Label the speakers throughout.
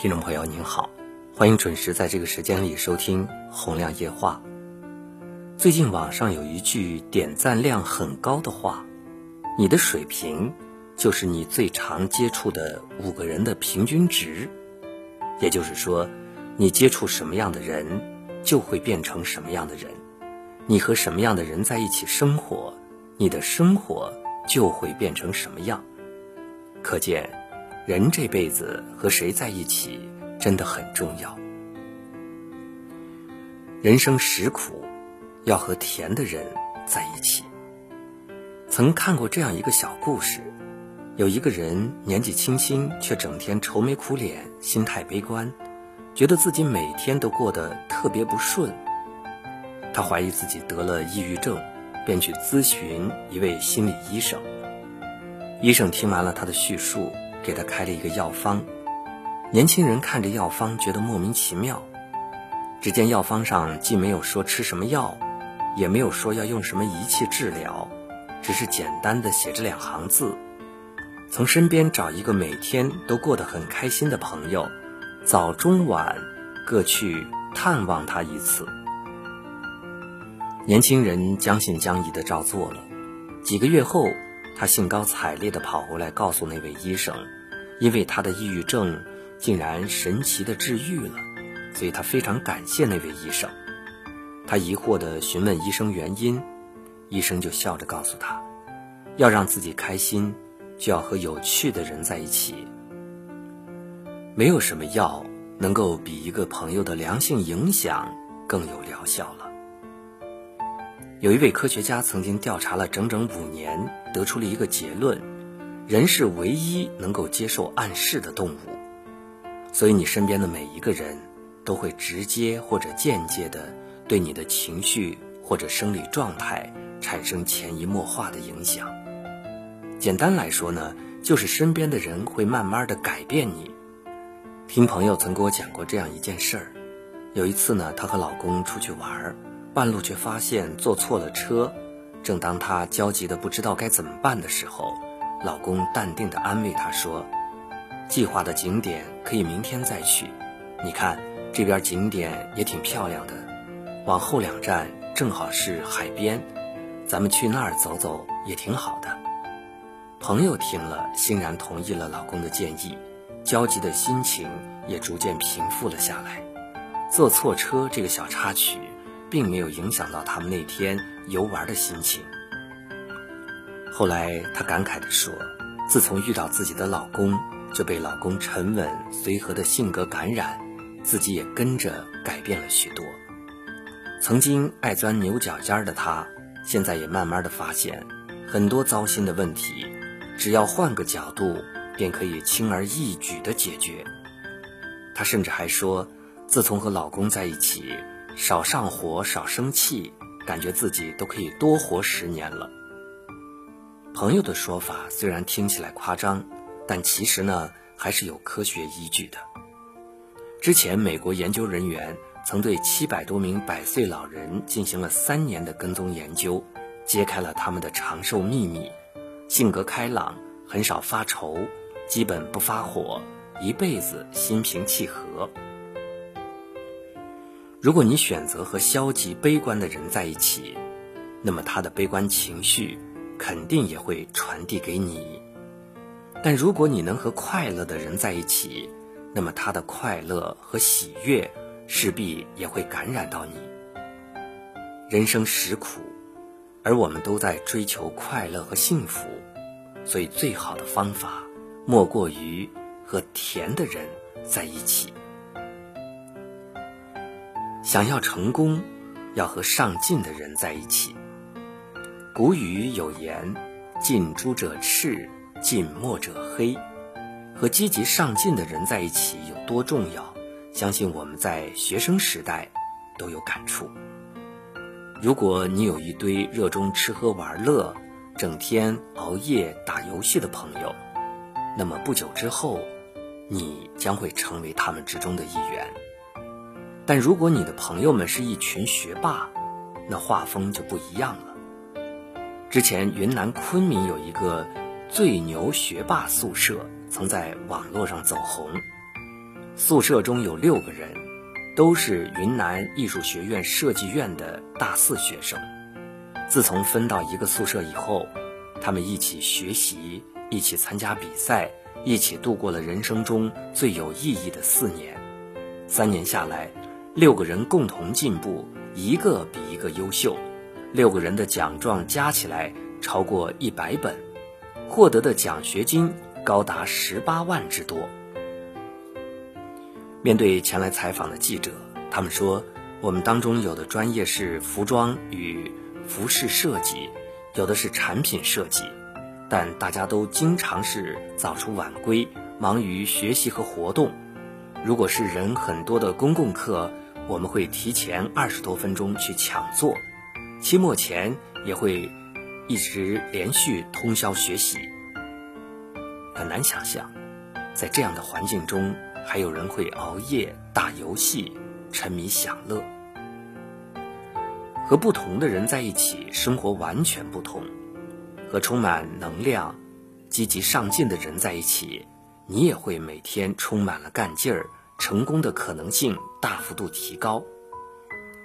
Speaker 1: 听众朋友您好，欢迎准时在这个时间里收听《洪亮夜话》。最近网上有一句点赞量很高的话：“你的水平就是你最常接触的五个人的平均值。”也就是说，你接触什么样的人，就会变成什么样的人；你和什么样的人在一起生活，你的生活就会变成什么样。可见。人这辈子和谁在一起真的很重要。人生实苦，要和甜的人在一起。曾看过这样一个小故事：有一个人年纪轻轻，却整天愁眉苦脸，心态悲观，觉得自己每天都过得特别不顺。他怀疑自己得了抑郁症，便去咨询一位心理医生。医生听完了他的叙述。给他开了一个药方，年轻人看着药方，觉得莫名其妙。只见药方上既没有说吃什么药，也没有说要用什么仪器治疗，只是简单的写着两行字：从身边找一个每天都过得很开心的朋友，早中晚各去探望他一次。年轻人将信将疑的照做了，几个月后。他兴高采烈地跑回来，告诉那位医生，因为他的抑郁症竟然神奇地治愈了，所以他非常感谢那位医生。他疑惑地询问医生原因，医生就笑着告诉他，要让自己开心，就要和有趣的人在一起。没有什么药能够比一个朋友的良性影响更有疗效了。有一位科学家曾经调查了整整五年，得出了一个结论：人是唯一能够接受暗示的动物。所以，你身边的每一个人都会直接或者间接的对你的情绪或者生理状态产生潜移默化的影响。简单来说呢，就是身边的人会慢慢的改变你。听朋友曾给我讲过这样一件事儿：有一次呢，她和老公出去玩。半路却发现坐错了车，正当她焦急的不知道该怎么办的时候，老公淡定的安慰她说：“计划的景点可以明天再去，你看这边景点也挺漂亮的，往后两站正好是海边，咱们去那儿走走也挺好的。”朋友听了欣然同意了老公的建议，焦急的心情也逐渐平复了下来。坐错车这个小插曲。并没有影响到他们那天游玩的心情。后来，她感慨地说：“自从遇到自己的老公，就被老公沉稳随和的性格感染，自己也跟着改变了许多。曾经爱钻牛角尖的她，现在也慢慢的发现，很多糟心的问题，只要换个角度，便可以轻而易举的解决。”她甚至还说：“自从和老公在一起。”少上火，少生气，感觉自己都可以多活十年了。朋友的说法虽然听起来夸张，但其实呢还是有科学依据的。之前，美国研究人员曾对七百多名百岁老人进行了三年的跟踪研究，揭开了他们的长寿秘密：性格开朗，很少发愁，基本不发火，一辈子心平气和。如果你选择和消极悲观的人在一起，那么他的悲观情绪肯定也会传递给你；但如果你能和快乐的人在一起，那么他的快乐和喜悦势必也会感染到你。人生实苦，而我们都在追求快乐和幸福，所以最好的方法莫过于和甜的人在一起。想要成功，要和上进的人在一起。古语有言：“近朱者赤，近墨者黑。”和积极上进的人在一起有多重要？相信我们在学生时代都有感触。如果你有一堆热衷吃喝玩乐、整天熬夜打游戏的朋友，那么不久之后，你将会成为他们之中的一员。但如果你的朋友们是一群学霸，那画风就不一样了。之前云南昆明有一个最牛学霸宿舍，曾在网络上走红。宿舍中有六个人，都是云南艺术学院设计院的大四学生。自从分到一个宿舍以后，他们一起学习，一起参加比赛，一起度过了人生中最有意义的四年。三年下来，六个人共同进步，一个比一个优秀。六个人的奖状加起来超过一百本，获得的奖学金高达十八万之多。面对前来采访的记者，他们说：“我们当中有的专业是服装与服饰设计，有的是产品设计，但大家都经常是早出晚归，忙于学习和活动。如果是人很多的公共课，我们会提前二十多分钟去抢座；期末前也会一直连续通宵学习。很难想象，在这样的环境中。”还有人会熬夜打游戏，沉迷享乐。和不同的人在一起，生活完全不同。和充满能量、积极上进的人在一起，你也会每天充满了干劲儿，成功的可能性大幅度提高。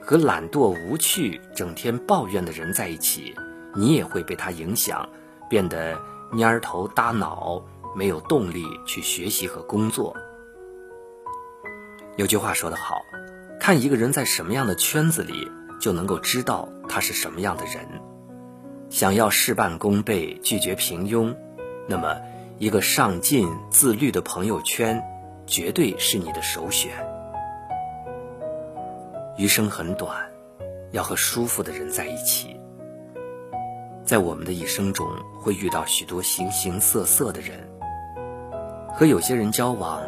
Speaker 1: 和懒惰无趣、整天抱怨的人在一起，你也会被他影响，变得蔫头耷脑，没有动力去学习和工作。有句话说得好，看一个人在什么样的圈子里，就能够知道他是什么样的人。想要事半功倍、拒绝平庸，那么一个上进、自律的朋友圈，绝对是你的首选。余生很短，要和舒服的人在一起。在我们的一生中，会遇到许多形形色色的人，和有些人交往，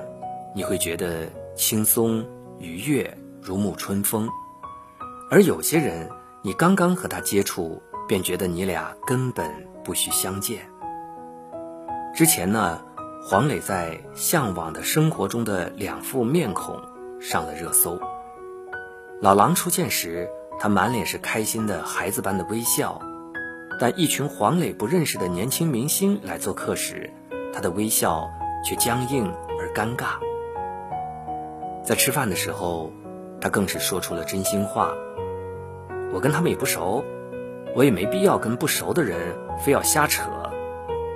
Speaker 1: 你会觉得。轻松愉悦，如沐春风；而有些人，你刚刚和他接触，便觉得你俩根本不需相见。之前呢，黄磊在《向往的生活中的两副面孔》上了热搜。老狼出现时，他满脸是开心的孩子般的微笑；但一群黄磊不认识的年轻明星来做客时，他的微笑却僵硬而尴尬。在吃饭的时候，他更是说出了真心话。我跟他们也不熟，我也没必要跟不熟的人非要瞎扯，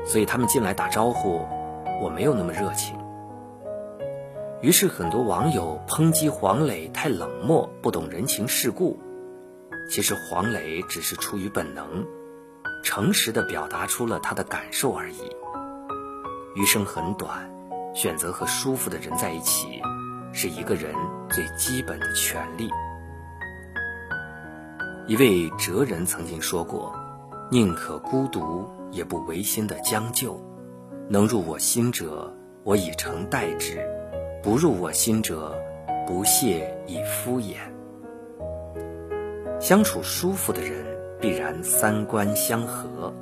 Speaker 1: 所以他们进来打招呼，我没有那么热情。于是很多网友抨击黄磊太冷漠，不懂人情世故。其实黄磊只是出于本能，诚实的表达出了他的感受而已。余生很短，选择和舒服的人在一起。是一个人最基本的权利。一位哲人曾经说过：“宁可孤独，也不违心的将就。能入我心者，我以诚待之；不入我心者，不屑以敷衍。”相处舒服的人，必然三观相合。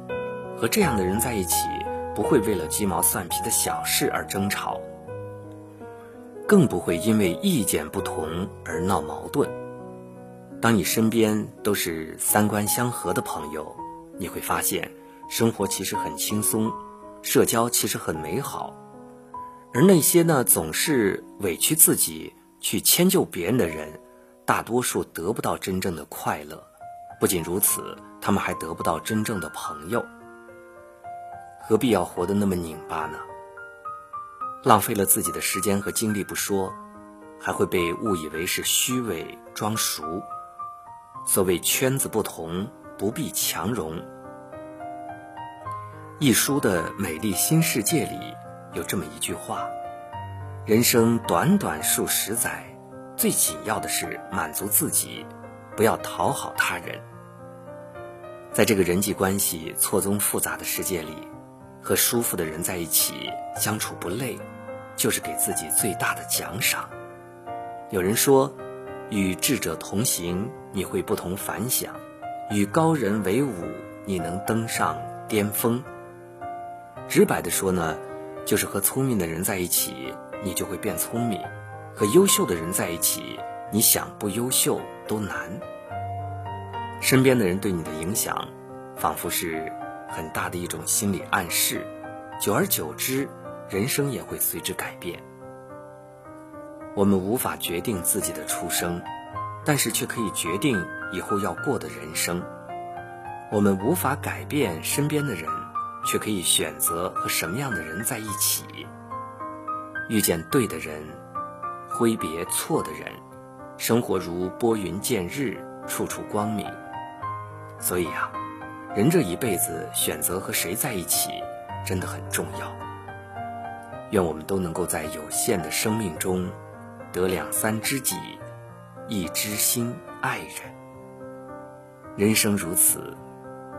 Speaker 1: 和这样的人在一起，不会为了鸡毛蒜皮的小事而争吵。更不会因为意见不同而闹矛盾。当你身边都是三观相合的朋友，你会发现生活其实很轻松，社交其实很美好。而那些呢总是委屈自己去迁就别人的人，大多数得不到真正的快乐。不仅如此，他们还得不到真正的朋友。何必要活得那么拧巴呢？浪费了自己的时间和精力不说，还会被误以为是虚伪装熟。所谓圈子不同，不必强融。一书的《美丽新世界》里有这么一句话：人生短短数十载，最紧要的是满足自己，不要讨好他人。在这个人际关系错综复杂的世界里，和舒服的人在一起相处不累。就是给自己最大的奖赏。有人说，与智者同行，你会不同凡响；与高人为伍，你能登上巅峰。直白的说呢，就是和聪明的人在一起，你就会变聪明；和优秀的人在一起，你想不优秀都难。身边的人对你的影响，仿佛是很大的一种心理暗示，久而久之。人生也会随之改变。我们无法决定自己的出生，但是却可以决定以后要过的人生。我们无法改变身边的人，却可以选择和什么样的人在一起。遇见对的人，挥别错的人，生活如拨云见日，处处光明。所以啊，人这一辈子选择和谁在一起，真的很重要。愿我们都能够在有限的生命中，得两三知己，一知心爱人。人生如此。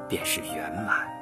Speaker 1: 便是圆满。